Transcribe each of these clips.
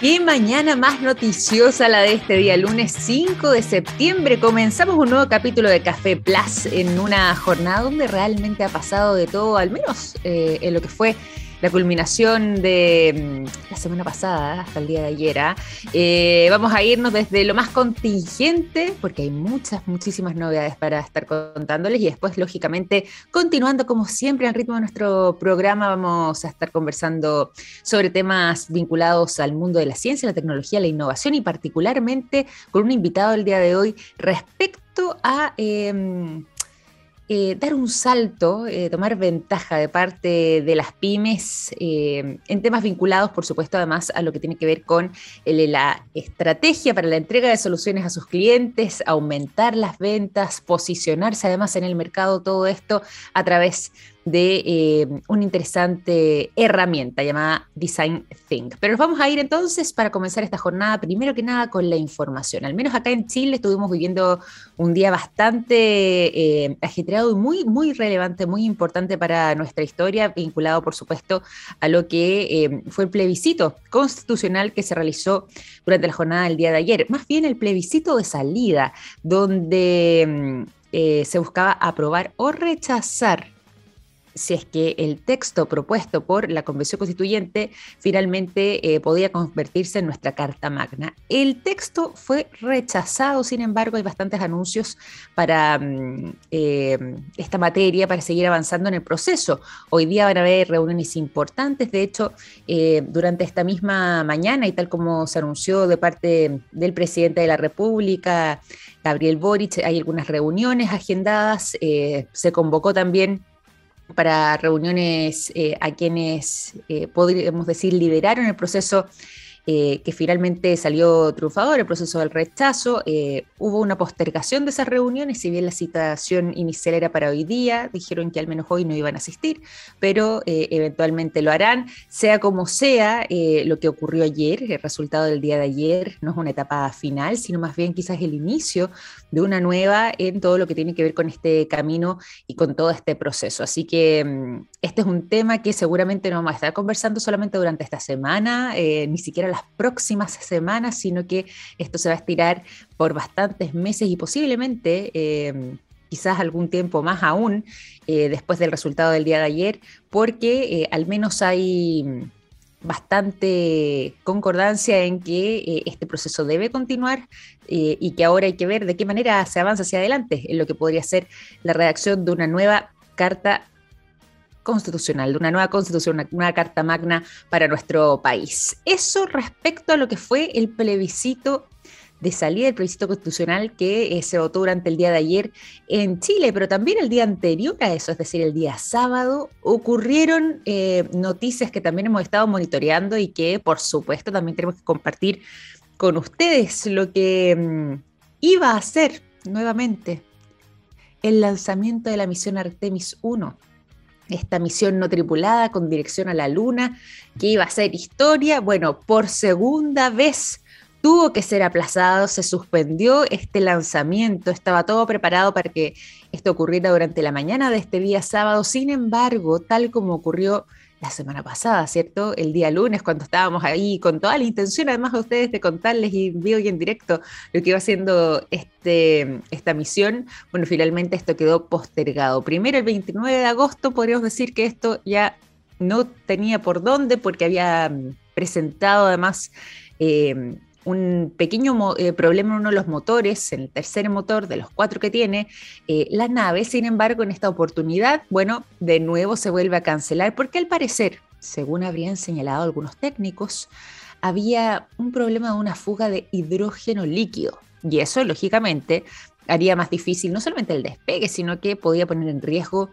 Qué mañana más noticiosa la de este día, lunes 5 de septiembre. Comenzamos un nuevo capítulo de Café Plus en una jornada donde realmente ha pasado de todo, al menos eh, en lo que fue la culminación de mm, la semana pasada hasta el día de ayer. ¿ah? Eh, vamos a irnos desde lo más contingente, porque hay muchas, muchísimas novedades para estar contándoles y después, lógicamente, continuando como siempre al ritmo de nuestro programa, vamos a estar conversando sobre temas vinculados al mundo de la ciencia, la tecnología, la innovación y particularmente con un invitado el día de hoy respecto a... Em, eh, dar un salto, eh, tomar ventaja de parte de las pymes eh, en temas vinculados, por supuesto, además a lo que tiene que ver con la estrategia para la entrega de soluciones a sus clientes, aumentar las ventas, posicionarse además en el mercado, todo esto a través de eh, una interesante herramienta llamada Design Think. Pero nos vamos a ir entonces para comenzar esta jornada, primero que nada, con la información. Al menos acá en Chile estuvimos viviendo un día bastante eh, ajetreado y muy, muy relevante, muy importante para nuestra historia, vinculado, por supuesto, a lo que eh, fue el plebiscito constitucional que se realizó durante la jornada del día de ayer. Más bien el plebiscito de salida, donde mm, se buscaba aprobar o rechazar si es que el texto propuesto por la Convención Constituyente finalmente eh, podía convertirse en nuestra Carta Magna. El texto fue rechazado, sin embargo, hay bastantes anuncios para mm, eh, esta materia, para seguir avanzando en el proceso. Hoy día van a haber reuniones importantes, de hecho, eh, durante esta misma mañana y tal como se anunció de parte del presidente de la República, Gabriel Boric, hay algunas reuniones agendadas, se convocó también para reuniones eh, a quienes eh, podríamos decir lideraron el proceso eh, que finalmente salió triunfador, el proceso del rechazo. Hubo una postergación de esas reuniones, si bien la citación inicial era para hoy día, dijeron que al menos hoy no iban a asistir, pero eventualmente lo harán. Sea como sea, lo que ocurrió ayer, el resultado del día de ayer, no es una etapa final, sino más bien quizás el inicio de una nueva en todo lo que tiene que ver con este camino y con todo este proceso. Así que mm, este es un tema que seguramente no vamos a estar conversando solamente durante esta semana, ni siquiera la próximas semanas, sino que esto se va a estirar por bastantes meses y posiblemente... Eh, quizás algún tiempo más aún eh, después del resultado del día de ayer, porque eh, al menos hay bastante concordancia en que este proceso debe continuar y que ahora hay que ver de qué manera se avanza hacia adelante en lo que podría ser la redacción de una nueva carta constitucional, de una nueva constitución, una nueva carta magna para nuestro país. Eso respecto a lo que fue el plebiscito de salida del plebiscito constitucional que eh, se votó durante el día de ayer en Chile, pero también el día anterior a eso, es decir, el día sábado, ocurrieron eh, noticias que también hemos estado monitoreando y que, por supuesto, también tenemos que compartir con ustedes lo que mm, iba a ser nuevamente el lanzamiento de la misión Artemis 1 esta misión no tripulada con dirección a la Luna, que iba a ser historia, bueno, por segunda vez tuvo que ser aplazado, se suspendió este lanzamiento, estaba todo preparado para que esto ocurriera durante la mañana de este día sábado, sin embargo, tal como ocurrió la semana pasada, ¿cierto? El día lunes, cuando estábamos ahí con toda la intención, además de ustedes, de contarles y vivo y en directo lo que iba haciendo este, esta misión, bueno, finalmente esto quedó postergado. Primero, el 29 de agosto, podríamos decir que esto ya no tenía por dónde, porque había presentado además eh, un pequeño eh, problema en uno de los motores, en el tercer motor de los cuatro que tiene eh, la nave. Sin embargo, en esta oportunidad, bueno, de nuevo se vuelve a cancelar porque al parecer, según habrían señalado algunos técnicos, había un problema de una fuga de hidrógeno líquido. Y eso, lógicamente, haría más difícil no solamente el despegue, sino que podía poner en riesgo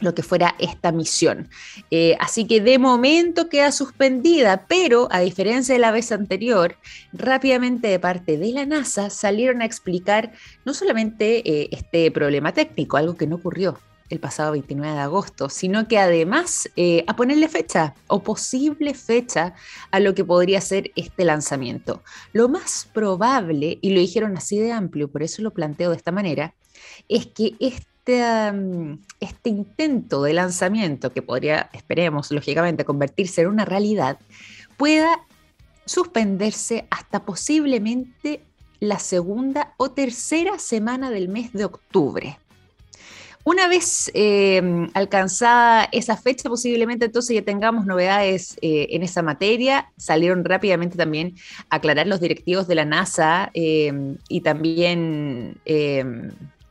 lo que fuera esta misión. Eh, así que de momento queda suspendida, pero a diferencia de la vez anterior, rápidamente de parte de la NASA salieron a explicar no solamente eh, este problema técnico, algo que no ocurrió el pasado 29 de agosto, sino que además eh, a ponerle fecha o posible fecha a lo que podría ser este lanzamiento. Lo más probable, y lo dijeron así de amplio, por eso lo planteo de esta manera, es que este este, este, intento de lanzamiento, que podría, esperemos, lógicamente, convertirse en una realidad, pueda suspenderse hasta posiblemente la segunda o tercera semana del mes de octubre. Una vez eh, alcanzada esa fecha, posiblemente entonces ya tengamos novedades eh, en esa materia. Salieron rápidamente también a aclarar los directivos de la NASA eh, y también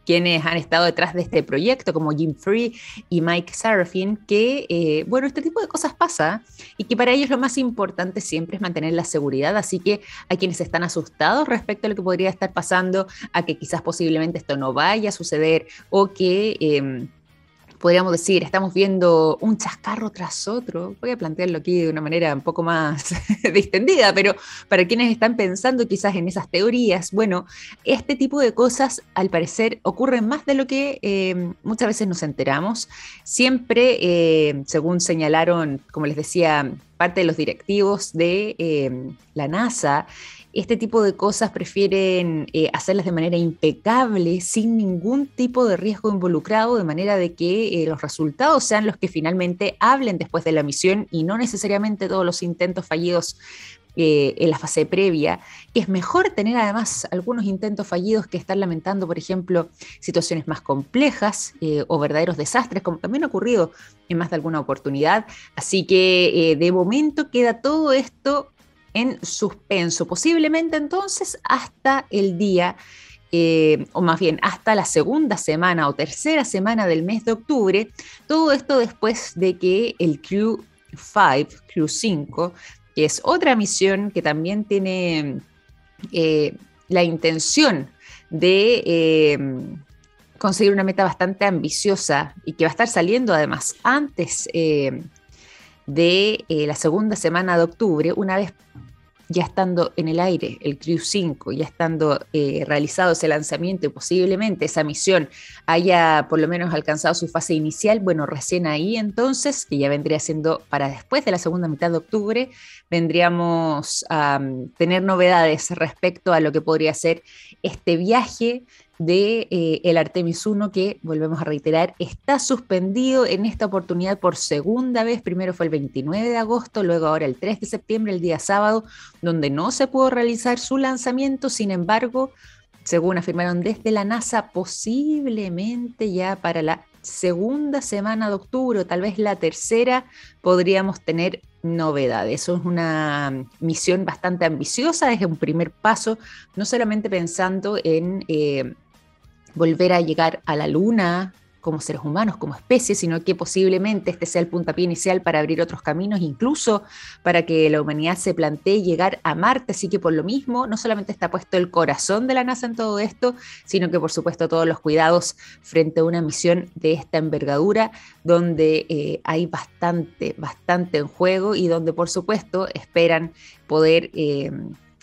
quienes han estado detrás de este proyecto, como Jim Free y Mike Serafin, que, eh, bueno, este tipo de cosas pasa y que para ellos lo más importante siempre es mantener la seguridad. Así que hay quienes están asustados respecto a lo que podría estar pasando, a que quizás posiblemente esto no vaya a suceder o que... Em, podríamos decir, estamos viendo un chascarro tras otro. Voy a plantearlo aquí de una manera un poco más distendida, pero para quienes están pensando quizás en esas teorías, bueno, este tipo de cosas al parecer ocurren más de lo que eh, muchas veces nos enteramos. Siempre, eh, según señalaron, como les decía, parte de los directivos de eh, la NASA, este tipo de cosas prefieren eh, hacerlas de manera impecable, sin ningún tipo de riesgo involucrado, de manera de que eh, los resultados sean los que finalmente hablen después de la misión y no necesariamente todos los intentos fallidos eh, en la fase previa, es mejor tener además algunos intentos fallidos que estar lamentando, por ejemplo, situaciones más complejas o verdaderos desastres, como también ha ocurrido en más de alguna oportunidad. Así que de momento queda todo esto en suspenso, posiblemente entonces hasta el día, eh, o más bien hasta la segunda semana o tercera semana del mes de octubre, todo esto después de que el Crew 5, Crew 5, que es otra misión que también tiene eh, la intención de... Eh, conseguir una meta bastante ambiciosa y que va a estar saliendo además antes de eh, la segunda semana de octubre, una vez ya estando en el aire el Crew 5, ya estando eh, realizado ese lanzamiento y posiblemente esa misión haya por lo menos alcanzado su fase inicial, bueno, recién ahí entonces, que ya vendría siendo para después de la segunda mitad de octubre, vendríamos a tener novedades respecto a lo que podría ser este viaje de eh, el Artemis 1 que, volvemos a reiterar, está suspendido en esta oportunidad por segunda vez. Primero fue el 29 de agosto, luego ahora el 3 de septiembre, el día sábado, donde no se pudo realizar su lanzamiento. Sin embargo, según afirmaron desde la NASA, posiblemente ya para la segunda semana de octubre, o tal vez la tercera, podríamos tener novedades. Eso es una misión bastante ambiciosa, es un primer paso, no solamente pensando en eh, volver a llegar a la luna como seres humanos, como especie, sino que posiblemente este sea el puntapié inicial para abrir otros caminos, incluso para que la humanidad se plantee llegar a Marte. Así que por lo mismo, no solamente está puesto el corazón de la NASA en todo esto, sino que por supuesto todos los cuidados frente a una misión de esta envergadura, donde eh, hay bastante, bastante en juego y donde por supuesto esperan poder... Eh,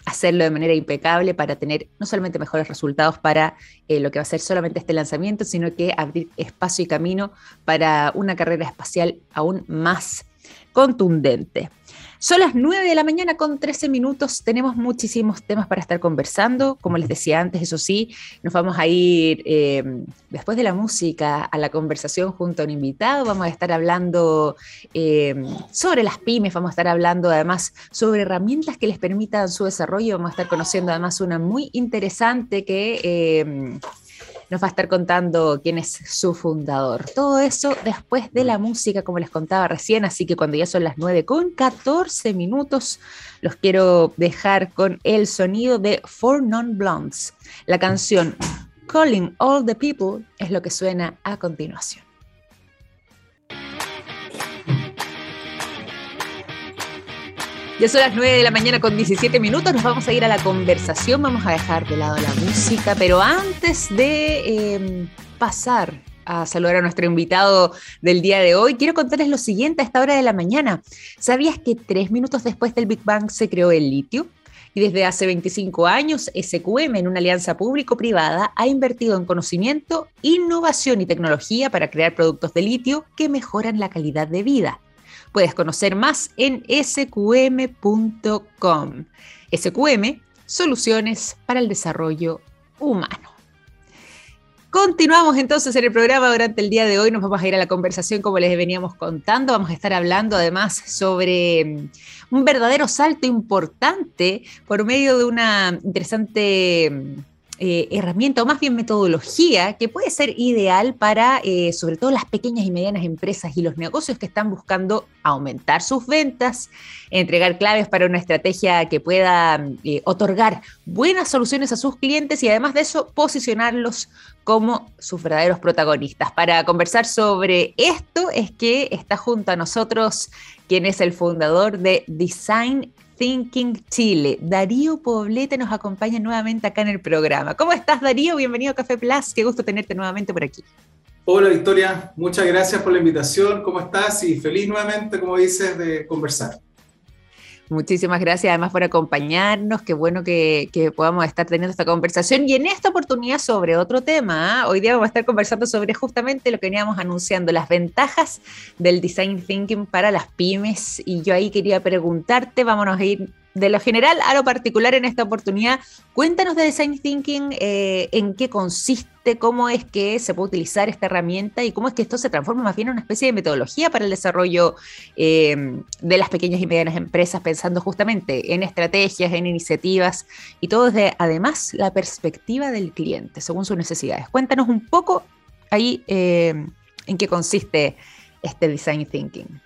hacerlo de manera impecable para tener no solamente mejores resultados para eh, lo que va a ser solamente este lanzamiento, sino que abrir espacio y camino para una carrera espacial aún más contundente. Son las 9 de la mañana con 13 minutos. Tenemos muchísimos temas para estar conversando. Como les decía antes, eso sí, nos vamos a ir eh, después de la música a la conversación junto a un invitado. Vamos a estar hablando eh, sobre las pymes, vamos a estar hablando además sobre herramientas que les permitan su desarrollo. Vamos a estar conociendo además una muy interesante que... Eh, nos va a estar contando quién es su fundador. Todo eso después de la música, como les contaba recién, así que cuando ya son las 9 con 14 minutos, los quiero dejar con el sonido de Four Non Blondes. La canción Calling All the People es lo que suena a continuación. Ya son las 9 de la mañana con 17 minutos, nos vamos a ir a la conversación, vamos a dejar de lado la música, pero antes de em, pasar a saludar a nuestro invitado del día de hoy, quiero contarles lo siguiente a esta hora de la mañana. ¿Sabías que tres minutos después del Big Bang se creó el litio? Y desde hace 25 años, SQM, en una alianza público-privada, ha invertido en conocimiento, innovación y tecnología para crear productos de litio que mejoran la calidad de vida. Puedes conocer más en sqm.com. SQM, soluciones para el desarrollo humano. Continuamos entonces en el programa durante el día de hoy. Nos vamos a ir a la conversación como les veníamos contando. Vamos a estar hablando además sobre mm, un verdadero salto importante por medio de una interesante mm, eh, herramienta o más bien metodología que puede ser ideal para eh, sobre todo las pequeñas y medianas empresas y los negocios que están buscando aumentar sus ventas, entregar claves para una estrategia que pueda eh, otorgar buenas soluciones a sus clientes y además de eso posicionarlos como sus verdaderos protagonistas. Para conversar sobre esto es que está junto a nosotros quien es el fundador de Design Thinking Chile. Darío Poblete nos acompaña nuevamente acá en el programa. ¿Cómo estás, Darío? Bienvenido a Café Plus. Qué gusto tenerte nuevamente por aquí. Hola, Victoria. Muchas gracias por la invitación. ¿Cómo estás? Y feliz nuevamente, como dices, de conversar. Muchísimas gracias además por acompañarnos. Qué bueno que, podamos estar teniendo esta conversación. Y en esta oportunidad sobre otro tema, ¿ah? hoy día vamos a estar conversando sobre justamente lo que veníamos anunciando, las ventajas del design thinking para las pymes. Y yo ahí quería preguntarte, vámonos a ir de lo general a lo particular en esta oportunidad. Cuéntanos de Design Thinking, eh, en qué consiste, cómo es que se puede utilizar esta herramienta y cómo es que esto se transforma más bien en una especie de metodología para el desarrollo eh, de las pequeñas y medianas empresas, pensando justamente en estrategias, en iniciativas y todo desde además la perspectiva del cliente, según sus necesidades. Cuéntanos un poco ahí eh, en qué consiste este Design Thinking.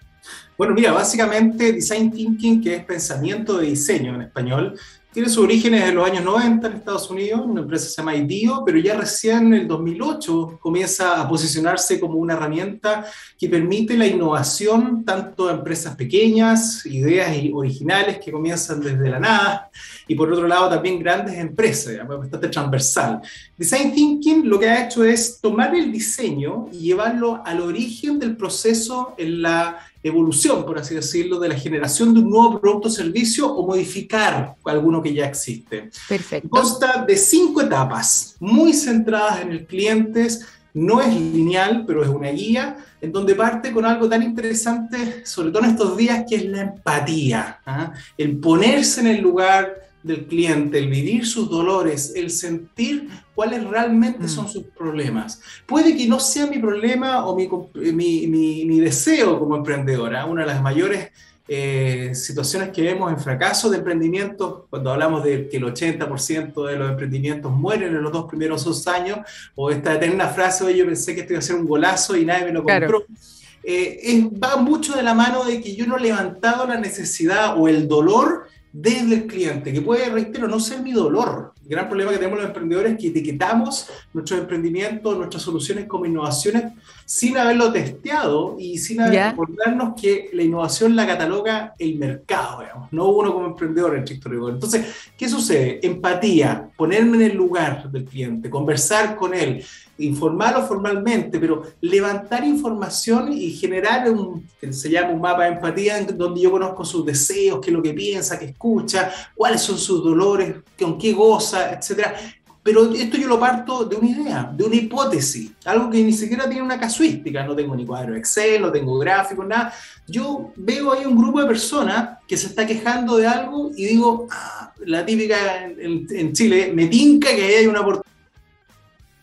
Bueno, mira, básicamente Design Thinking, que es pensamiento de diseño en español, tiene sus orígenes en los años 90 en Estados Unidos, una empresa se llama IDEO, pero ya recién en el 2008 comienza a posicionarse como una herramienta que permite la innovación tanto a empresas pequeñas, ideas originales que comienzan desde la nada, y por otro lado también grandes empresas, bastante transversal. Design Thinking lo que ha hecho es tomar el diseño y llevarlo al origen del proceso en la evolución, por así decirlo, de la generación de un nuevo producto o servicio o modificar alguno que ya existe. Perfecto. Consta de cinco etapas, muy centradas en el cliente, no es lineal, pero es una guía, en donde parte con algo tan interesante, sobre todo en estos días, que es la empatía, ¿ah? el ponerse en el lugar del cliente, el vivir sus dolores, el sentir cuáles realmente son mm. sus problemas. Puede que no sea mi problema o mi, mi, mi, deseo como emprendedora. Una de las mayores eh, situaciones que vemos en fracaso de emprendimientos, cuando hablamos de que el 80% de los emprendimientos mueren en los dos primeros dos años, o esta eterna frase, oye, yo pensé que esto iba a ser un golazo y nadie me lo compró. Eh, va mucho de la mano de que yo no he levantado la necesidad o el dolor desde el cliente, que puede, reitero, no ser mi dolor. El gran problema que tenemos los emprendedores es que etiquetamos nuestros emprendimientos, nuestras soluciones como innovaciones sin haberlo testeado y sin acordarnos que la innovación la cataloga el mercado, digamos, no uno como emprendedor en estricto rigor. Entonces, ¿qué sucede? Empatía, ponerme en el lugar del cliente, conversar con él, informarlo formalmente, pero levantar información y generar un, que se llama un mapa de empatía, donde yo conozco sus deseos, qué es lo que piensa, qué escucha, cuáles son sus dolores, con qué goza, etcétera. Pero esto yo lo parto de una idea, de una hipótesis, algo que ni siquiera tiene una casuística, no tengo ni cuadro Excel, no tengo gráficos, nada. Yo veo ahí un grupo de personas que se está quejando de algo y digo, ah, la típica en, Chile, me tinca que hay una oportunidad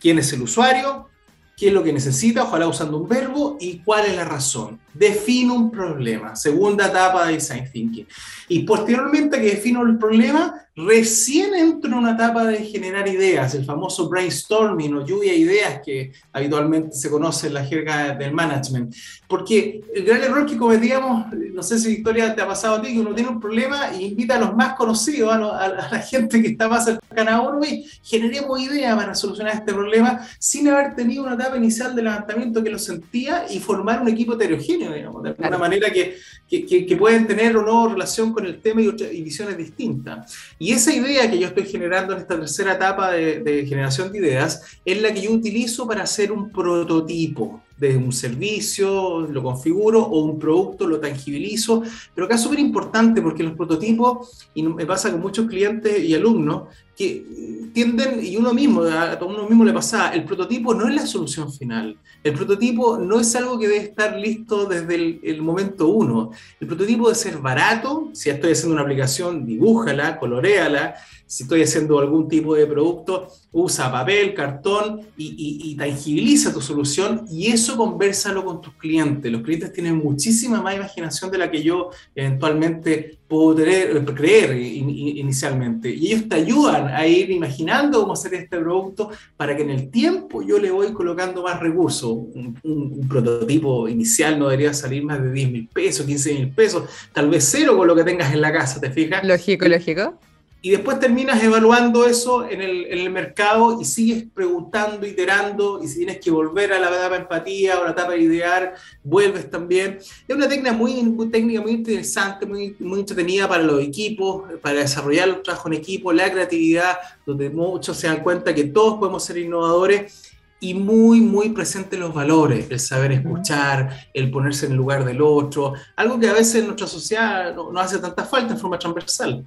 quién es el usuario, qué es lo que necesita, ojalá usando un verbo, y cuál es la razón. Defino un problema, segunda etapa de Design Thinking. Y posteriormente que defino el problema, recién entro en una etapa de generar ideas, el famoso brainstorming o lluvia de ideas que habitualmente se conoce en la jerga del management. Porque el gran error que cometíamos, no sé si Victoria te ha pasado a ti, que uno tiene un problema e invita a los más conocidos, a, la gente que está más cercana a uno, y generemos ideas para solucionar este problema sin haber tenido una etapa inicial de levantamiento que lo sentía y formar un equipo heterogéneo, digamos, de alguna manera que, que, que, pueden tener o no relación con el tema y, y visiones distintas. Y esa idea que yo estoy generando en esta tercera etapa de, generación de ideas es la que yo utilizo para hacer un prototipo de un servicio, lo configuro, o un producto, lo tangibilizo, pero que es súper importante porque los prototipos, y me pasa con muchos clientes y alumnos, que tienden, y uno mismo, a uno mismo le pasa, el prototipo no es la solución final. El prototipo no es algo que debe estar listo desde el, momento uno. El prototipo debe ser barato. Si estoy haciendo una aplicación, dibújala, coloréala si estoy haciendo algún tipo de producto, usa papel, cartón y, tangibiliza tu solución y eso conversalo con tus clientes. Los clientes tienen muchísima más imaginación de la que yo eventualmente tener, creer inicialmente. Y ellos te ayudan a ir imaginando cómo hacer este producto para que en el tiempo yo le voy colocando más recursos. Un prototipo inicial no debería salir más de 10 mil pesos, 15 mil pesos, tal vez cero con lo que tengas en la casa, ¿te fijas? Lógico, lógico y después terminas evaluando eso en el, en el, mercado y sigues preguntando, iterando, y si tienes que volver a la etapa de empatía o la etapa de idear, vuelves también. Es una técnica muy, técnica muy interesante, muy, muy entretenida para los equipos, para desarrollar el trabajo en equipo, la creatividad, donde muchos se dan cuenta que todos podemos ser innovadores y muy, muy presente los valores, el saber escuchar, el ponerse en el lugar del otro, algo que a veces en nuestra sociedad no, no hace tanta falta en forma transversal.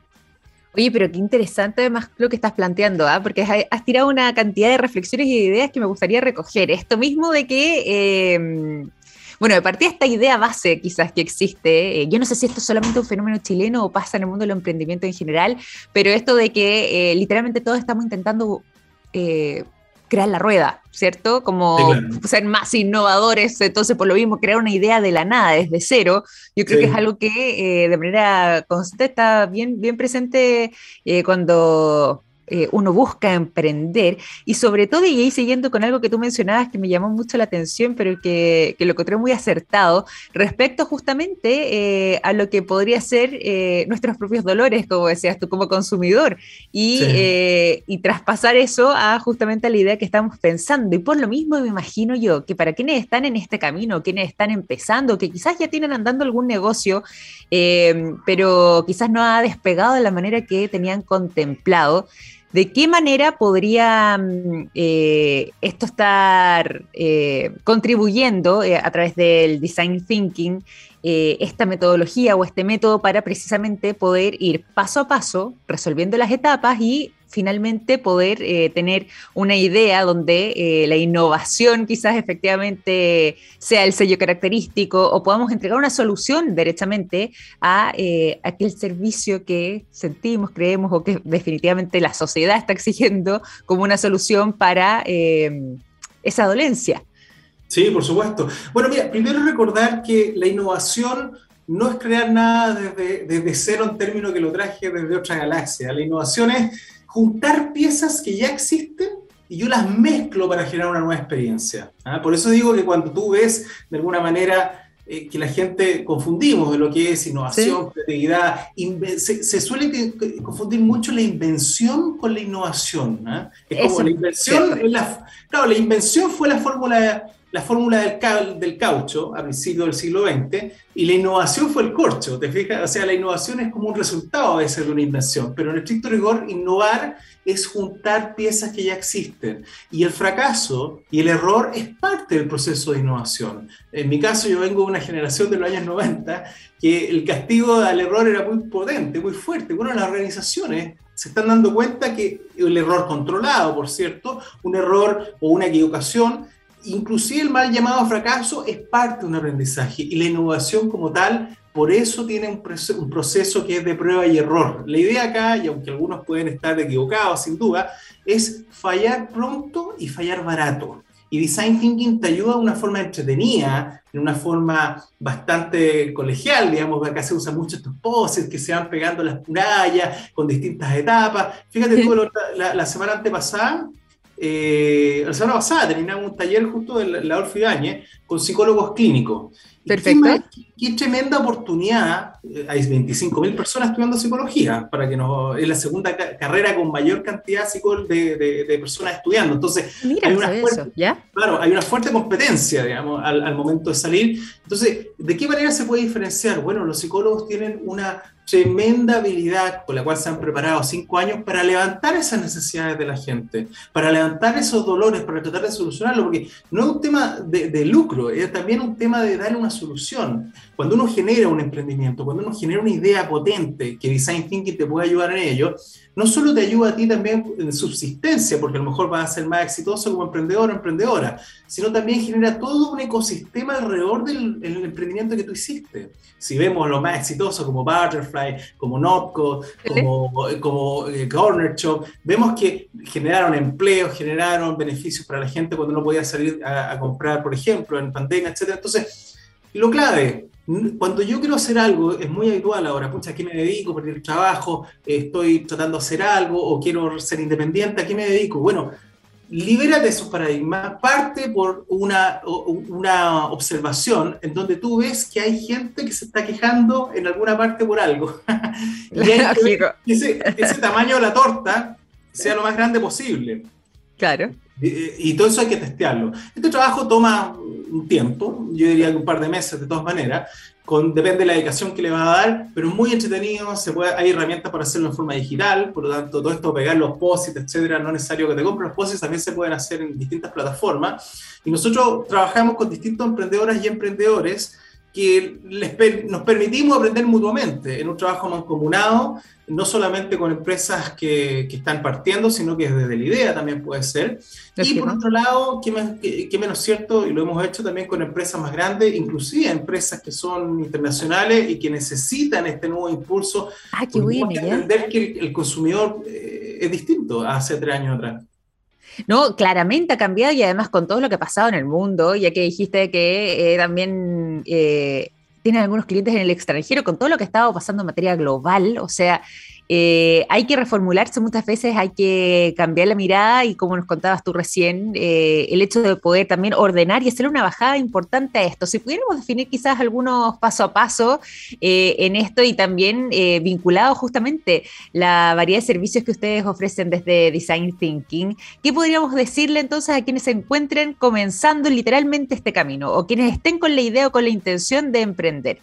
Oye, pero qué interesante además lo que estás planteando, ¿ah? porque has, tirado una cantidad de reflexiones y ideas que me gustaría recoger. Esto mismo de que, em, bueno, de partida esta idea base quizás que existe, eh, yo no sé si esto es solamente un fenómeno chileno o pasa en el mundo del emprendimiento en general, pero esto de que eh, literalmente todos estamos intentando eh, crear la rueda, ¿cierto? Como ser más innovadores, entonces por lo mismo crear una idea de la nada, desde cero, yo creo que es algo que eh, de manera constante está bien, bien presente eh, cuando eh, uno busca emprender y sobre todo, y ahí siguiendo con algo que tú mencionabas que me llamó mucho la atención, pero que, que lo encontré muy acertado, respecto justamente eh, a lo que podría ser eh, nuestros propios dolores, como decías tú, como consumidor, y, y traspasar eso a justamente a la idea que estamos pensando. Y por lo mismo me imagino yo que para quienes están en este camino, quienes están empezando, que quizás ya tienen andando algún negocio, pero quizás no ha despegado de la manera que tenían contemplado, ¿De qué manera podría mm, eh, esto estar eh, contribuyendo eh, a través del design thinking, esta metodología o este método para precisamente poder ir paso a paso resolviendo las etapas y finalmente poder eh, tener una idea donde eh, la innovación quizás efectivamente sea el sello característico o podamos entregar una solución derechamente a eh, aquel servicio que sentimos, creemos o que definitivamente la sociedad está exigiendo como una solución para esa dolencia. Sí, por supuesto. Bueno, mira, primero recordar que la innovación no es crear nada desde, desde cero en términos que lo traje desde otra galaxia. La innovación es juntar piezas que ya existen y yo las mezclo para generar una nueva experiencia. ¿ah? Por eso digo que cuando tú ves de alguna manera eh, que la gente confundimos de lo que es innovación, creatividad, se, suele confundir mucho la invención con la innovación. ¿ah? Es como la invención, claro, la invención fue la fórmula la fórmula del, caucho a principios del siglo XX y la innovación fue el corcho, ¿te fijas? O sea, la innovación es como un resultado de una invención, pero en estricto rigor, innovar es juntar piezas que ya existen. Y el fracaso y el error es parte del proceso de innovación. En mi caso, yo vengo de una generación de los años 90 que el castigo al error era muy potente, muy fuerte. Bueno, las organizaciones se están dando cuenta que el error controlado, por cierto, un error o una equivocación, inclusive el mal llamado fracaso es parte de un aprendizaje y la innovación como tal, por eso tiene un, proceso que es de prueba y error. La idea acá, y aunque algunos pueden estar equivocados sin duda, es fallar pronto y fallar barato. Y Design Thinking te ayuda de una forma entretenida, de una forma bastante colegial, digamos, acá se usan mucho estos poses que se van pegando las murallas con distintas etapas. Fíjate tú, la, la semana antepasada eh, la semana pasada terminamos un taller justo de la, la con psicólogos clínicos. Perfecto. Qué, tremenda oportunidad. Eh, hay 25.000 personas estudiando psicología, para que nos, es la segunda carrera con mayor cantidad de, de, personas estudiando. Entonces, hay, una fuerte, ¿ya? Claro, hay una fuerte competencia, digamos, al, al momento de salir. Entonces, ¿de qué manera se puede diferenciar? Bueno, los psicólogos tienen una tremenda habilidad con la cual se han preparado cinco años para levantar esas necesidades de la gente, para levantar esos dolores, para tratar de solucionarlo, porque no es un tema de, lucro, es también un tema de darle una solución. Cuando uno genera un emprendimiento, cuando uno genera una idea potente que Design Thinking te puede ayudar en ello, no solo te ayuda a ti también en subsistencia, porque a lo mejor vas a ser más exitoso como emprendedor o emprendedora, sino también genera todo un ecosistema alrededor del emprendimiento que tú hiciste. Si vemos lo más exitoso como Butterfly, como Notco, como, como eh, Corner Shop, vemos que generaron empleos, generaron beneficios para la gente cuando no podía salir a, a comprar, por ejemplo, en pandemia, etc. Entonces, lo clave, cuando yo quiero hacer algo, es muy habitual ahora, pucha, ¿a qué me dedico? Perdí el trabajo, estoy tratando de hacer algo o quiero ser independiente, ¿a qué me dedico? Bueno, libérate de esos paradigmas, parte por una, una observación en donde tú ves que hay gente que se está quejando en alguna parte por algo. y que ese, ese tamaño de la torta sea lo más grande posible. Claro. Y, todo eso hay que testearlo. Este trabajo toma un tiempo, yo diría que un par de meses de todas maneras, con, depende de la dedicación que le va a dar, pero es muy entretenido, se puede, hay herramientas para hacerlo en forma digital, por lo tanto, todo esto, pegar los posits, etcétera, no es necesario que te compres los posits, también se pueden hacer en distintas plataformas. Y nosotros trabajamos con distintos emprendedoras y emprendedores que les, nos permitimos aprender mutuamente en un trabajo mancomunado, no solamente con empresas que, que, están partiendo, sino que desde la idea también puede ser. y por otro lado, qué, menos cierto, y lo hemos hecho también con empresas más grandes, inclusive empresas que son internacionales y que necesitan este nuevo impulso. Ah, qué bueno, entender que el, consumidor eh, es distinto a hace tres años atrás. No, claramente ha cambiado y además con todo lo que ha pasado en el mundo, ya que dijiste que eh, también eh, algunos clientes en el extranjero, con todo lo que ha estado pasando en materia global, o sea, eh, hay que reformularse muchas veces, hay que cambiar la mirada y como nos contabas tú recién, eh, el hecho de poder también ordenar y hacer una bajada importante a esto. Si pudiéramos definir quizás algunos paso a paso eh, en esto y también vinculado justamente la variedad de servicios que ustedes ofrecen desde Design Thinking, ¿qué podríamos decirle entonces a quienes se encuentren comenzando literalmente este camino o quienes estén con la idea o con la intención de emprender?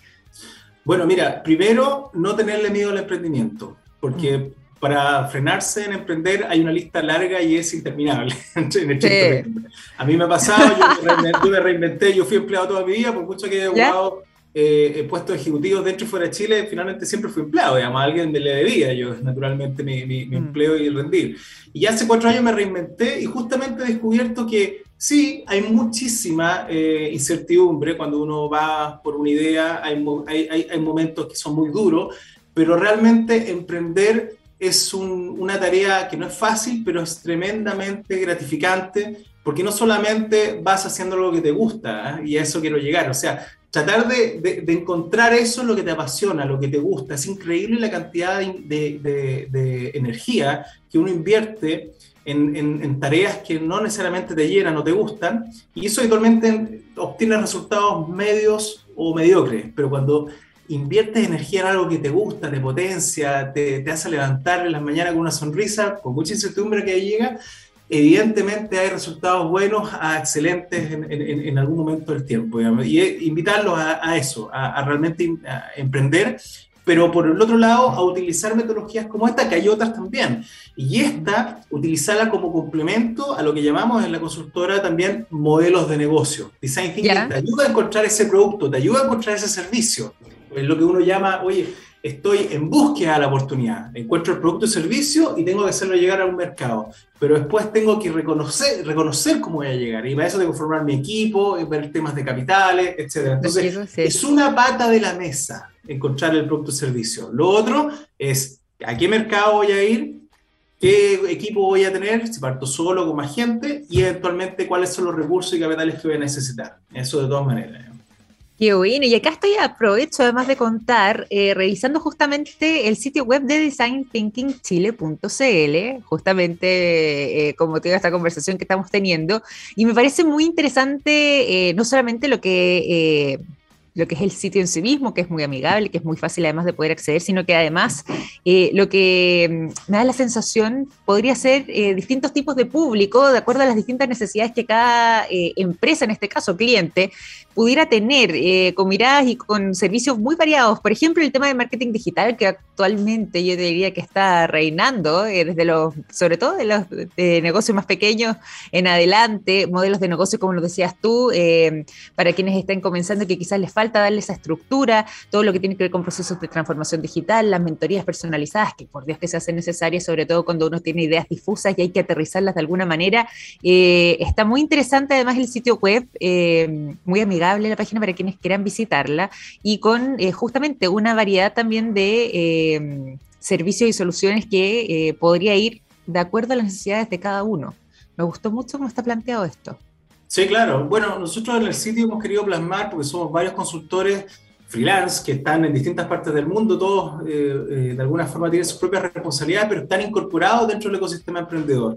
Bueno, mira, primero, no tenerle miedo al emprendimiento porque mm. para frenarse en emprender hay una lista larga y es interminable. A mí me ha pasado, yo me, reinventé, yo fui empleado toda mi vida, por mucho que he jugado eh, puestos ejecutivos dentro y fuera de Chile, finalmente siempre fui empleado, digamos, a alguien me le debía yo naturalmente mi, mi, mm. empleo y rendir. Y hace cuatro años me reinventé y justamente he descubierto que sí, hay muchísima eh, incertidumbre cuando uno va por una idea, hay, hay, hay momentos que son muy duros, pero realmente emprender es una tarea que no es fácil, pero es tremendamente gratificante, porque no solamente vas haciendo lo que te gusta, ¿eh? y a eso quiero llegar, o sea, tratar de, encontrar eso lo que te apasiona, lo que te gusta, es increíble la cantidad de, energía que uno invierte en, en, tareas que no necesariamente te llenan o te gustan, y eso habitualmente obtiene resultados medios o mediocres, pero cuando inviertes energía en algo que te gusta, te potencia, te, te hace levantar en las mañanas con una sonrisa, con mucha incertidumbre que llega, evidentemente hay resultados buenos a excelentes en, en, algún momento del tiempo. Y invitarlos a, eso, a, realmente emprender, pero por el otro lado, a utilizar metodologías como esta, que hay otras también. Y esta, utilizarla como complemento a lo que llamamos en la consultora también modelos de negocio. Design Thinking te ayuda a encontrar ese producto, te ayuda a encontrar ese servicio es lo que uno llama, oye, estoy en búsqueda de la oportunidad, encuentro el producto o servicio y tengo que hacerlo llegar a un mercado, pero después tengo que reconocer, reconocer cómo voy a llegar y para eso tengo que formar mi equipo, ver temas de capitales, etc. Entonces, es una pata de la mesa encontrar el producto o servicio. Lo otro es a qué mercado voy a ir, qué equipo voy a tener, si parto solo con más gente y eventualmente cuáles son los recursos y capitales que voy a necesitar. Eso de todas maneras. Qué bueno, y acá estoy, aprovecho además de contar, eh, revisando justamente el sitio web de designthinkingchile.cl, justamente eh, como te esta conversación que estamos teniendo, y me parece muy interesante eh, no solamente lo que lo que es el sitio en sí mismo, que es muy amigable, que es muy fácil además de poder acceder, sino que además eh, lo que mm, me da la sensación podría ser eh, distintos tipos de público, de acuerdo a las distintas necesidades que cada eh, empresa, en este caso cliente, pudiera tener, con miradas y con servicios muy variados. Por ejemplo, el tema de marketing digital, que actualmente yo diría que está reinando, desde los, sobre todo de los de negocios más pequeños en adelante, modelos de negocio, como lo decías tú, para quienes estén comenzando, que quizás les falta falta darle esa estructura, todo lo que tiene que ver con procesos de transformación digital, las mentorías personalizadas, que por Dios que se hacen necesarias, sobre todo cuando uno tiene ideas difusas y hay que aterrizarlas de alguna manera. Eh, está muy interesante además el sitio web, eh, muy amigable la página para quienes quieran visitarla y con justamente una variedad también de servicios y soluciones que podría ir de acuerdo a las necesidades de cada uno. Me gustó mucho cómo está planteado esto. Sí, claro. Bueno, nosotros en el sitio hemos querido plasmar, porque somos varios consultores freelance que están en distintas partes del mundo, todos eh, eh, de alguna forma tienen sus propias responsabilidades, pero están incorporados dentro del ecosistema emprendedor.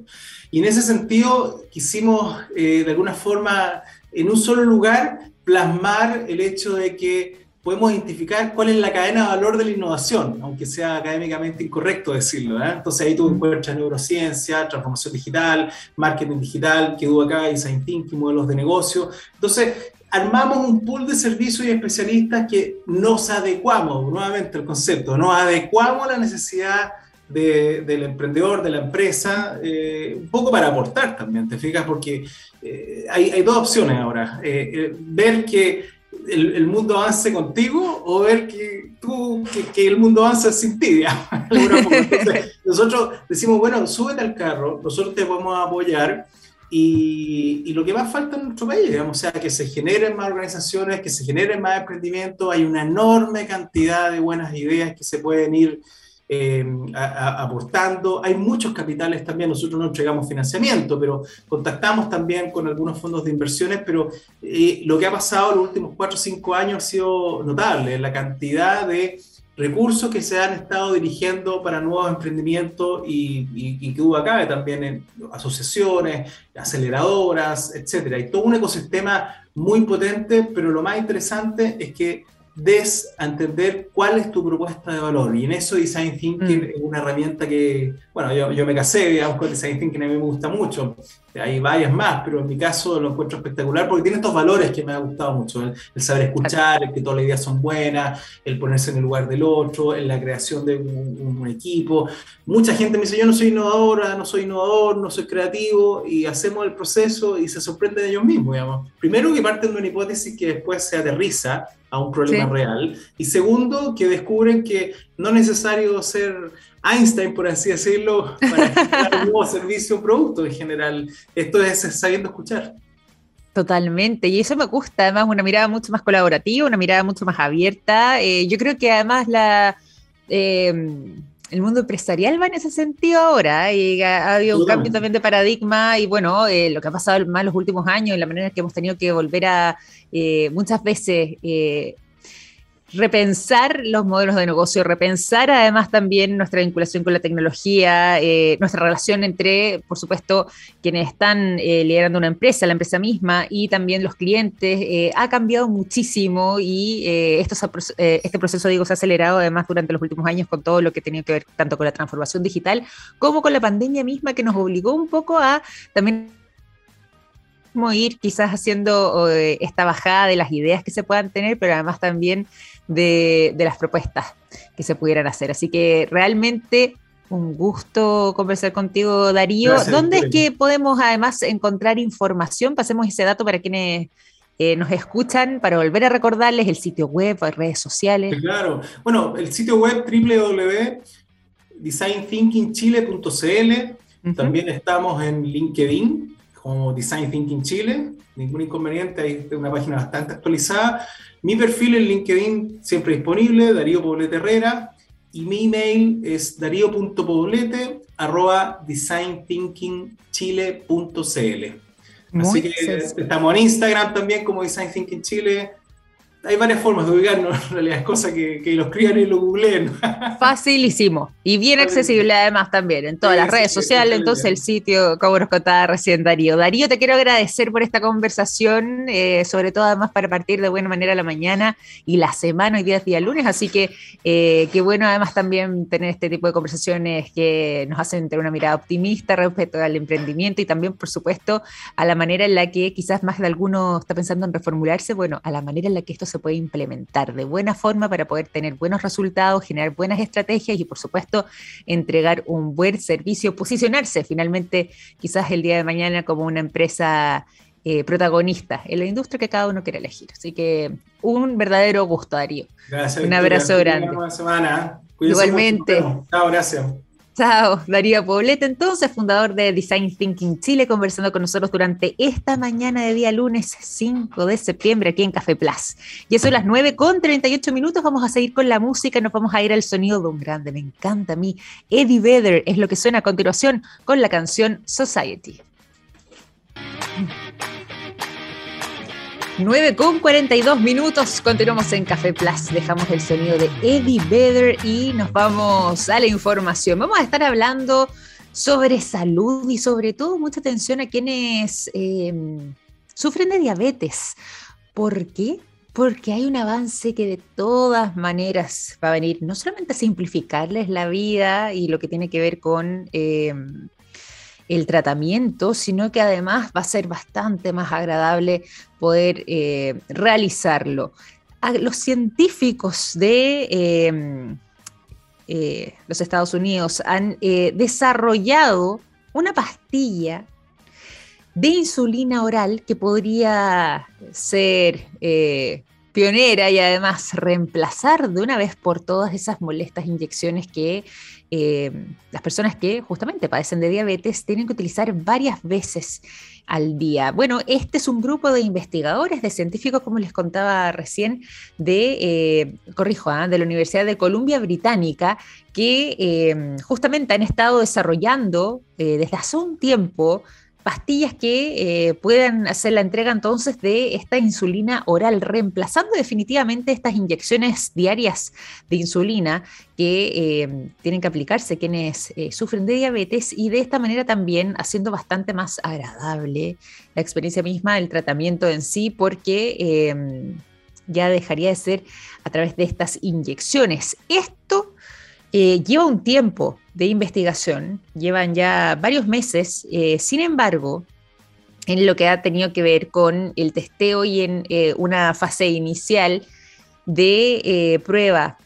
Y en ese sentido quisimos eh, de alguna forma en un solo lugar plasmar el hecho de que podemos identificar cuál es la cadena de valor de la innovación, aunque sea académicamente incorrecto decirlo. ¿eh? Entonces ahí tú encuentras neurociencia, transformación digital, marketing digital, que duda acá, design thinking, modelos de negocio. Entonces armamos un pool de servicios y especialistas que nos adecuamos, nuevamente el concepto, nos adecuamos a la necesidad del emprendedor, de la empresa, eh, un poco para aportar también, ¿te fijas? Porque eh, hay, hay, dos opciones ahora. ver que el, mundo avance contigo o ver que tú, que, el mundo avanza sin ti, nosotros decimos, bueno, súbete al carro, nosotros te podemos apoyar y, y, lo que más falta en nuestro país, digamos, o sea, que se generen más organizaciones, que se generen más emprendimientos, hay una enorme cantidad de buenas ideas que se pueden ir eh, aportando. Hay muchos capitales también, nosotros no entregamos financiamiento, pero contactamos también con algunos fondos de inversiones, pero eh, lo que ha pasado en los últimos cuatro o cinco años ha sido notable, la cantidad de recursos que se han estado dirigiendo para nuevos emprendimientos y, y, que hubo acá también en asociaciones, aceleradoras, etcétera. Hay todo un ecosistema muy potente, pero lo más interesante es que des a entender cuál es tu propuesta de valor. Y en eso Design Thinking mm. es una herramienta que, bueno, yo, yo, me casé, digamos, con Design Thinking, a mí me gusta mucho. Hay varias más, pero en mi caso lo encuentro espectacular porque tiene estos valores que me ha gustado mucho. El, saber escuchar, el que todas las ideas son buenas, el ponerse en el lugar del otro, en la creación de un, un equipo. Mucha gente me dice, yo no soy innovadora, no soy innovador, no soy creativo, y hacemos el proceso y se sorprende de ellos mismos, digamos. Primero que parten de una hipótesis que después se aterriza a un problema real. Y segundo, que descubren que no es necesario ser Einstein, por así decirlo, para un nuevo servicio o producto en general. Esto es sabiendo escuchar. Totalmente, y eso me gusta, además una mirada mucho más colaborativa, una mirada mucho más abierta. Eh, yo creo que además la, eh, el mundo empresarial va en ese sentido ahora, y ha, habido un cambio también de paradigma, y bueno, eh, lo que ha pasado en los últimos años, la manera en que hemos tenido que volver a muchas veces repensar los modelos de negocio, repensar además también nuestra vinculación con la tecnología, eh, nuestra relación entre, por supuesto, quienes están eh, liderando una empresa, la empresa misma y también los clientes, eh, ha cambiado muchísimo y esto este proceso, digo, se ha acelerado además durante los últimos años con todo lo que tenía que ver tanto con la transformación digital como con la pandemia misma que nos obligó un poco a también ir quizás haciendo esta bajada de las ideas que se puedan tener, pero además también de, las propuestas que se pudieran hacer. Así que realmente un gusto conversar contigo, Darío. ¿Dónde es que podemos además encontrar información? Pasemos ese dato para quienes eh, nos escuchan, para volver a recordarles el sitio web, redes sociales. Claro, bueno, el sitio web www.designthinkingchile.cl. También estamos en LinkedIn como Design Thinking Chile. Ningún inconveniente, hay una página bastante actualizada. Mi perfil en LinkedIn siempre disponible, Darío Poblete Herrera, y mi email es darío.poblete arroba designthinkingchile.cl. Así que estamos en Instagram también como Design Thinking Chile, hay varias formas de ubicarnos, en realidad es cosa que, que lo escriban y lo googleen. Facilísimo. Y bien accesible además también en todas las redes sociales, entonces el sitio, como nos contaba recién Darío. Darío, te quiero agradecer por esta conversación, eh, sobre todo además para partir de buena manera la mañana y la semana, hoy día es día lunes, así que eh, qué bueno además también tener este tipo de conversaciones que nos hacen tener una mirada optimista respecto al emprendimiento y también, por supuesto, a la manera en la que quizás más de alguno está pensando en reformularse, bueno, a la manera en la que esto se puede implementar de buena forma para poder tener buenos resultados, generar buenas estrategias y por supuesto entregar un buen servicio, posicionarse finalmente quizás el día de mañana como una empresa eh, protagonista en la industria que cada uno quiere elegir. Así que un verdadero gusto, Darío. Gracias. Un abrazo grande. semana. Igualmente. Chao, gracias. Chao, Darío Poblete, entonces fundador de Design Thinking Chile, conversando con nosotros durante esta mañana de día lunes 5 de septiembre aquí en Café Plus. Y eso las 9 con 38 minutos, vamos a seguir con la música, nos vamos a ir al sonido de un grande, me encanta a mí. Eddie Vedder es lo que suena a continuación con la canción Society. 9 con 42 minutos, continuamos en Café Plus, dejamos el sonido de Eddie Vedder y nos vamos a la información. Vamos a estar hablando sobre salud y sobre todo mucha atención a quienes em, sufren de diabetes. ¿Por qué? Porque hay un avance que de todas maneras va a venir no solamente a simplificarles la vida y lo que tiene que ver con em, el tratamiento, sino que además va a ser bastante más agradable poder eh, realizarlo. los científicos de em, eh, los Estados Unidos han eh, desarrollado una pastilla de insulina oral que podría ser pionera y además reemplazar de una vez por todas esas molestas inyecciones que eh, las personas que justamente padecen de diabetes tienen que utilizar varias veces al día. Bueno, este es un grupo de investigadores, de científicos, como les contaba recién, de, eh, corrijo, ¿ah? de la Universidad de Columbia Británica, que eh, justamente han estado desarrollando desde hace un tiempo pastillas que eh, puedan hacer la entrega entonces de esta insulina oral, reemplazando definitivamente estas inyecciones diarias de insulina que eh, tienen que aplicarse quienes eh, sufren de diabetes y de esta manera también haciendo bastante más agradable la experiencia misma del tratamiento en sí, porque ya dejaría de ser a través de estas inyecciones. Esto lleva un tiempo de investigación, llevan ya varios meses, eh, sin embargo, en lo que ha tenido que ver con el testeo y en eh, una fase inicial de eh, prueba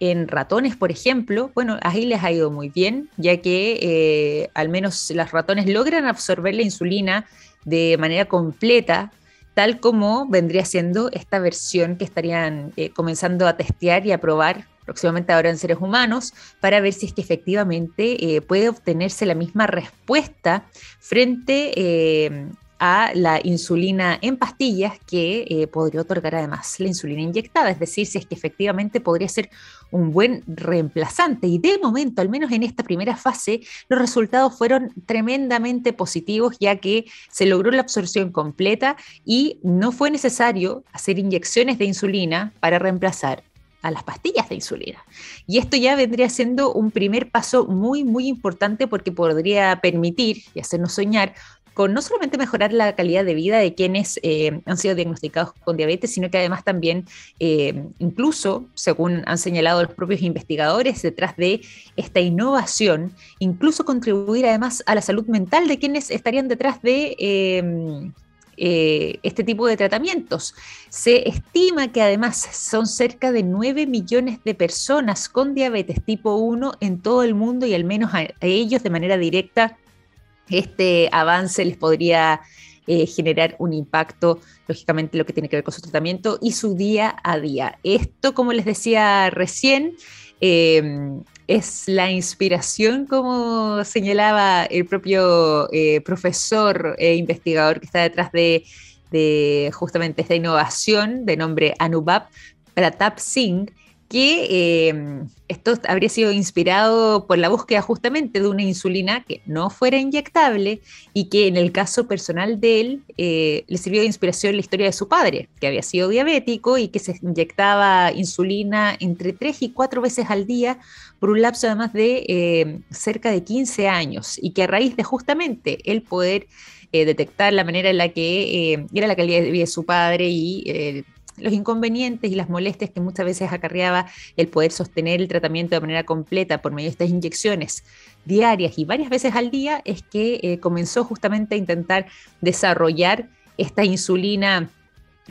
en ratones, por ejemplo, bueno, ahí les ha ido muy bien, ya que al menos los ratones logran absorber la insulina de manera completa, tal como vendría siendo esta versión que estarían comenzando a testear y a probar próximamente ahora en seres humanos, para ver si es que efectivamente eh, puede obtenerse la misma respuesta frente eh, a la insulina en pastillas que eh, podría otorgar además la insulina inyectada, es decir, si es que efectivamente podría ser un buen reemplazante. Y de momento, al menos en esta primera fase, los resultados fueron tremendamente positivos, ya que se logró la absorción completa y no fue necesario hacer inyecciones de insulina para reemplazar a las pastillas de insulina. Y esto ya vendría siendo un primer paso muy, muy importante porque podría permitir y hacernos soñar con no solamente mejorar la calidad de vida de quienes eh, han sido diagnosticados con diabetes, sino que además también, eh, incluso, según han señalado los propios investigadores, detrás de esta innovación, incluso contribuir además a la salud mental de quienes estarían detrás de eh, eh, este tipo de tratamientos. Se estima que además son cerca de 9 millones de personas con diabetes tipo 1 en todo el mundo y al menos a, ellos de manera directa este avance les podría eh, generar un impacto, lógicamente, lo que tiene que ver con su tratamiento y su día a día. Esto, como les decía recién, eh, es la inspiración, como señalaba el propio eh, profesor e investigador que está detrás de, justamente esta innovación de nombre Anubab Pratap Singh, que em, esto habría sido inspirado por la búsqueda justamente de una insulina que no fuera inyectable y que en el caso personal de él eh, le sirvió de inspiración la historia de su padre, que había sido diabético y que se inyectaba insulina entre 3 y 4 veces al día por un lapso además de em, cerca de 15 años. Y que a raíz de justamente el poder eh, detectar la manera en la que em, era la calidad de vida de su padre y eh, los inconvenientes y las molestias que muchas veces acarreaba el poder sostener el tratamiento de manera completa por medio de estas inyecciones diarias y varias veces al día, es que eh, comenzó justamente a intentar desarrollar esta insulina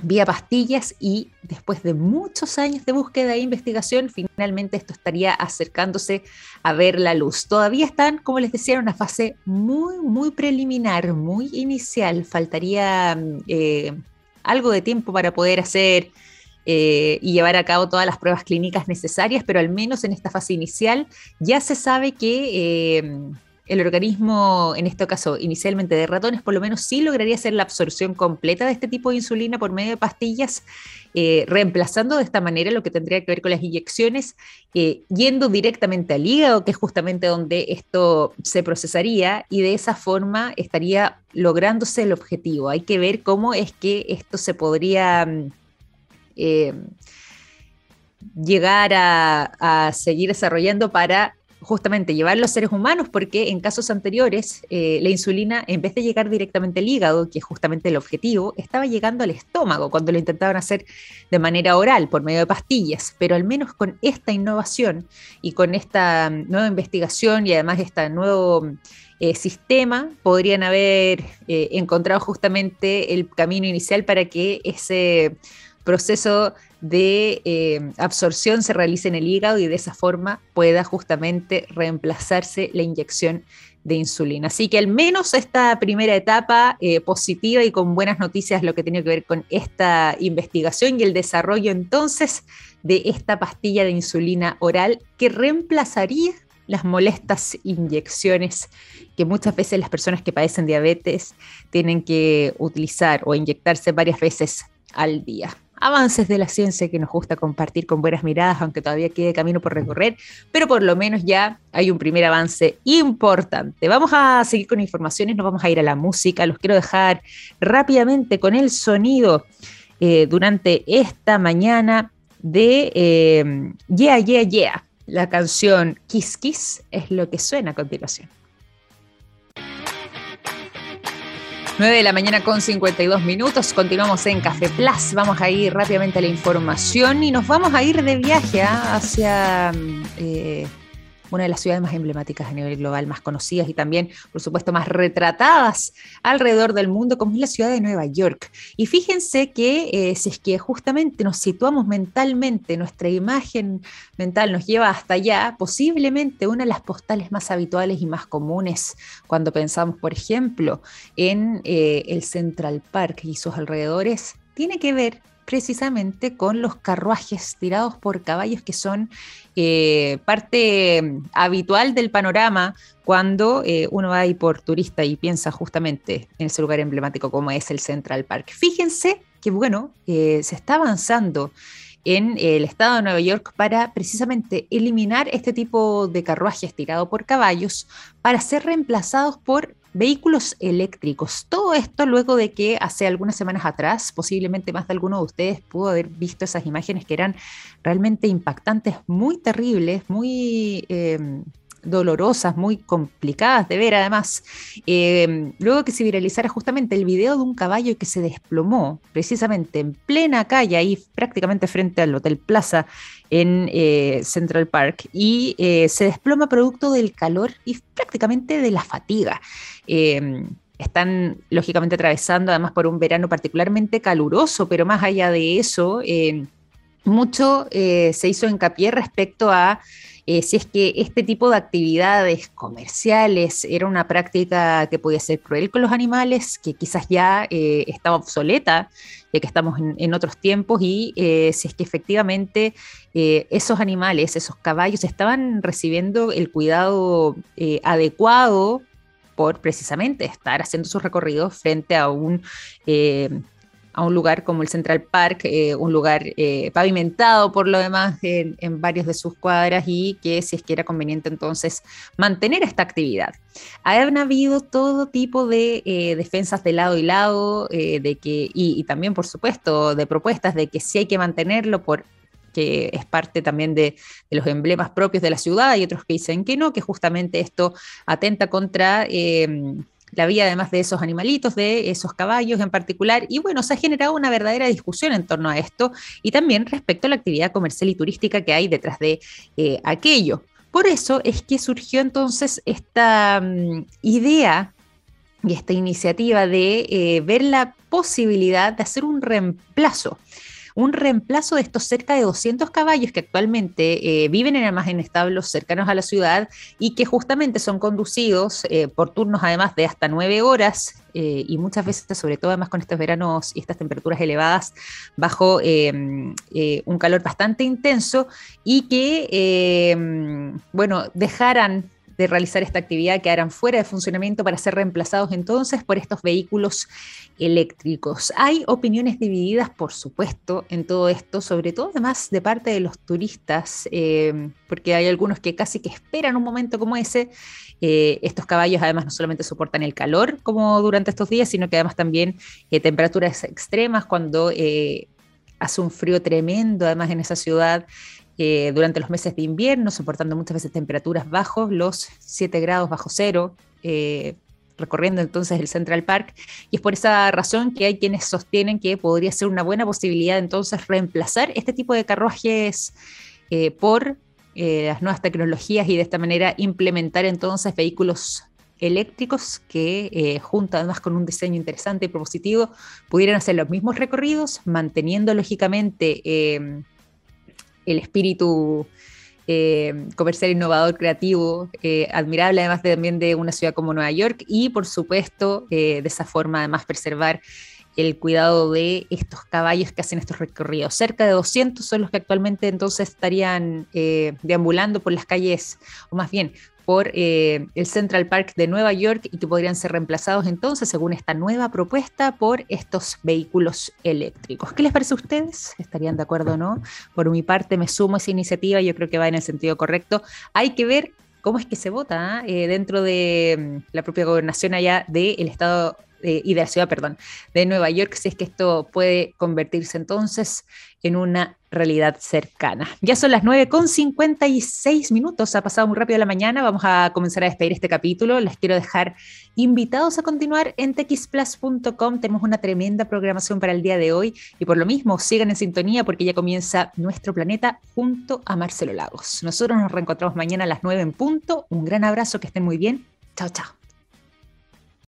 vía pastillas y después de muchos años de búsqueda e investigación, finalmente esto estaría acercándose a ver la luz. Todavía están, como les decía, en una fase muy, muy preliminar, muy inicial. Faltaría eh, algo de tiempo para poder hacer eh, y llevar a cabo todas las pruebas clínicas necesarias, pero al menos en esta fase inicial ya se sabe que eh, el organismo, en este caso inicialmente de ratones, por lo menos sí lograría hacer la absorción completa de este tipo de insulina por medio de pastillas, eh, reemplazando de esta manera lo que tendría que ver con las inyecciones, eh, yendo directamente al hígado, que es justamente donde esto se procesaría, y de esa forma estaría lográndose el objetivo. Hay que ver cómo es que esto se podría... Mm, eh, llegar a seguir desarrollando para justamente llevar los seres humanos, porque en casos anteriores eh, la insulina, en vez de llegar directamente al hígado, que es justamente el objetivo, estaba llegando al estómago cuando lo intentaban hacer de manera oral, por medio de pastillas. Pero al menos con esta innovación y con esta mm, nueva investigación y además este nuevo eh, sistema, podrían haber eh, encontrado justamente el camino inicial para que ese proceso de eh, absorción se realice en el hígado y de esa forma pueda justamente reemplazarse la inyección de insulina. Así que al menos esta primera etapa eh, positiva y con buenas noticias lo que tiene que ver con esta investigación y el desarrollo entonces de esta pastilla de insulina oral que reemplazaría las molestas inyecciones que muchas veces las personas que padecen diabetes tienen que utilizar o inyectarse varias veces al día avances de la ciencia que nos gusta compartir con buenas miradas, aunque todavía quede camino por recorrer, pero por lo menos ya hay un primer avance importante. Vamos a seguir con informaciones, nos vamos a ir a la música, los quiero dejar rápidamente con el sonido eh, durante esta mañana de eh, Yeah, Yeah, Yeah. La canción Kiss Kiss es lo que suena a continuación. 9 de la mañana con 52 minutos, continuamos en Café Plus, vamos a ir rápidamente a la información y nos vamos a ir de viaje ¿ah? hacia mm, eh, una de las ciudades más emblemáticas a nivel global, más conocidas y también, por supuesto, más retratadas alrededor del mundo, como es la ciudad de Nueva York. Y fíjense que eh, si es que justamente nos situamos mentalmente, nuestra imagen mental nos lleva hasta allá, posiblemente una de las postales más habituales y más comunes cuando pensamos, por ejemplo, en eh, el Central Park y sus alrededores, tiene que ver precisamente con los carruajes tirados por caballos que son eh, parte mm, habitual del panorama cuando eh, uno va ahí por turista y piensa justamente en ese lugar emblemático como es el Central Park. Fíjense que, bueno, eh, se está avanzando en el estado de Nueva York para precisamente eliminar este tipo de carruajes tirados por caballos para ser reemplazados por vehículos eléctricos. Todo esto luego de que hace algunas semanas atrás, posiblemente más de alguno de ustedes pudo haber visto esas imágenes que eran realmente impactantes, muy terribles, muy... Eh, dolorosas, muy complicadas de ver además. Eh, luego que se viralizara justamente el video de un caballo que se desplomó precisamente en plena calle, ahí prácticamente frente al Hotel Plaza en eh, Central Park, y eh, se desploma producto del calor y prácticamente de la fatiga están lógicamente atravesando además por un verano particularmente caluroso, pero más allá de eso, mucho se hizo hincapié respecto a eh, si es que este tipo de actividades comerciales era una práctica que podía ser cruel con los animales, que quizás ya eh, estaba obsoleta, ya que estamos en, otros tiempos, y eh, si es que efectivamente esos animales, esos caballos, estaban recibiendo el cuidado adecuado por precisamente estar haciendo sus recorridos frente a un a un lugar como el Central Park, eh, un lugar eh, pavimentado por lo demás en, varios de sus cuadras y que si es que era conveniente entonces mantener esta actividad. Han habido todo tipo de eh, defensas de lado y lado, de que, y, también por supuesto de propuestas de que sí hay que mantenerlo por que es parte también de, de, los emblemas propios de la ciudad, y otros que dicen que no, que justamente esto atenta contra la vida además de esos animalitos, de esos caballos en particular. Y bueno, se ha generado una verdadera discusión en torno a esto y también respecto a la actividad comercial y turística que hay detrás de eh, aquello. Por eso es que surgió entonces esta mm, idea y esta iniciativa de eh, ver la posibilidad de hacer un reemplazo un reemplazo de estos cerca de 200 caballos que actualmente eh, viven en almacén establos cercanos a la ciudad y que justamente son conducidos eh, por turnos además de hasta nueve horas eh, y muchas veces, sobre todo además con estos veranos y estas temperaturas elevadas, bajo em, un calor bastante intenso y que, em, bueno, dejaran de realizar esta actividad quedaran fuera de funcionamiento para ser reemplazados entonces por estos vehículos eléctricos. Hay opiniones divididas, por supuesto, en todo esto, sobre todo además de parte de los turistas, eh, porque hay algunos que casi que esperan un momento como ese. Eh, estos caballos además no solamente soportan el calor como durante estos días, sino que además también eh, temperaturas extremas cuando hace un frío tremendo además en esa ciudad. Eh, durante los meses de invierno, soportando muchas veces temperaturas bajos, los 7 grados bajo cero, eh, recorriendo entonces el Central Park. Y es por esa razón que hay quienes sostienen que podría ser una buena posibilidad entonces reemplazar este tipo de carruajes eh, por las nuevas tecnologías y de esta manera implementar entonces vehículos eléctricos que, junto además con un diseño interesante y propositivo, pudieran hacer los mismos recorridos, manteniendo lógicamente el espíritu eh, comercial innovador, creativo, eh, admirable además también de una ciudad como Nueva York y por supuesto eh, de esa forma además preservar el cuidado de estos caballos que hacen estos recorridos. Cerca de 200 son los que actualmente entonces estarían deambulando por las calles, o más bien por eh, el Central Park de Nueva York y que podrían ser reemplazados entonces, según esta nueva propuesta, por estos vehículos eléctricos. ¿Qué les parece a ustedes? ¿Estarían de acuerdo o no? Por mi parte me sumo a esa iniciativa, yo creo que va en el sentido correcto. Hay que ver cómo es que se vota ¿ah? eh, dentro de mm, la propia gobernación allá del estado y de la ciudad, perdón, de Nueva York, si es que esto puede convertirse entonces en una realidad cercana. Ya son las 9 con 56 minutos, ha pasado muy rápido la mañana, vamos a comenzar a despedir este capítulo, les quiero dejar invitados a continuar en texplus.com, tenemos una tremenda programación para el día de hoy y por lo mismo sigan en sintonía porque ya comienza nuestro planeta junto a Marcelo Lagos. Nosotros nos reencontramos mañana a las 9 en punto, un gran abrazo, que estén muy bien, chao chao.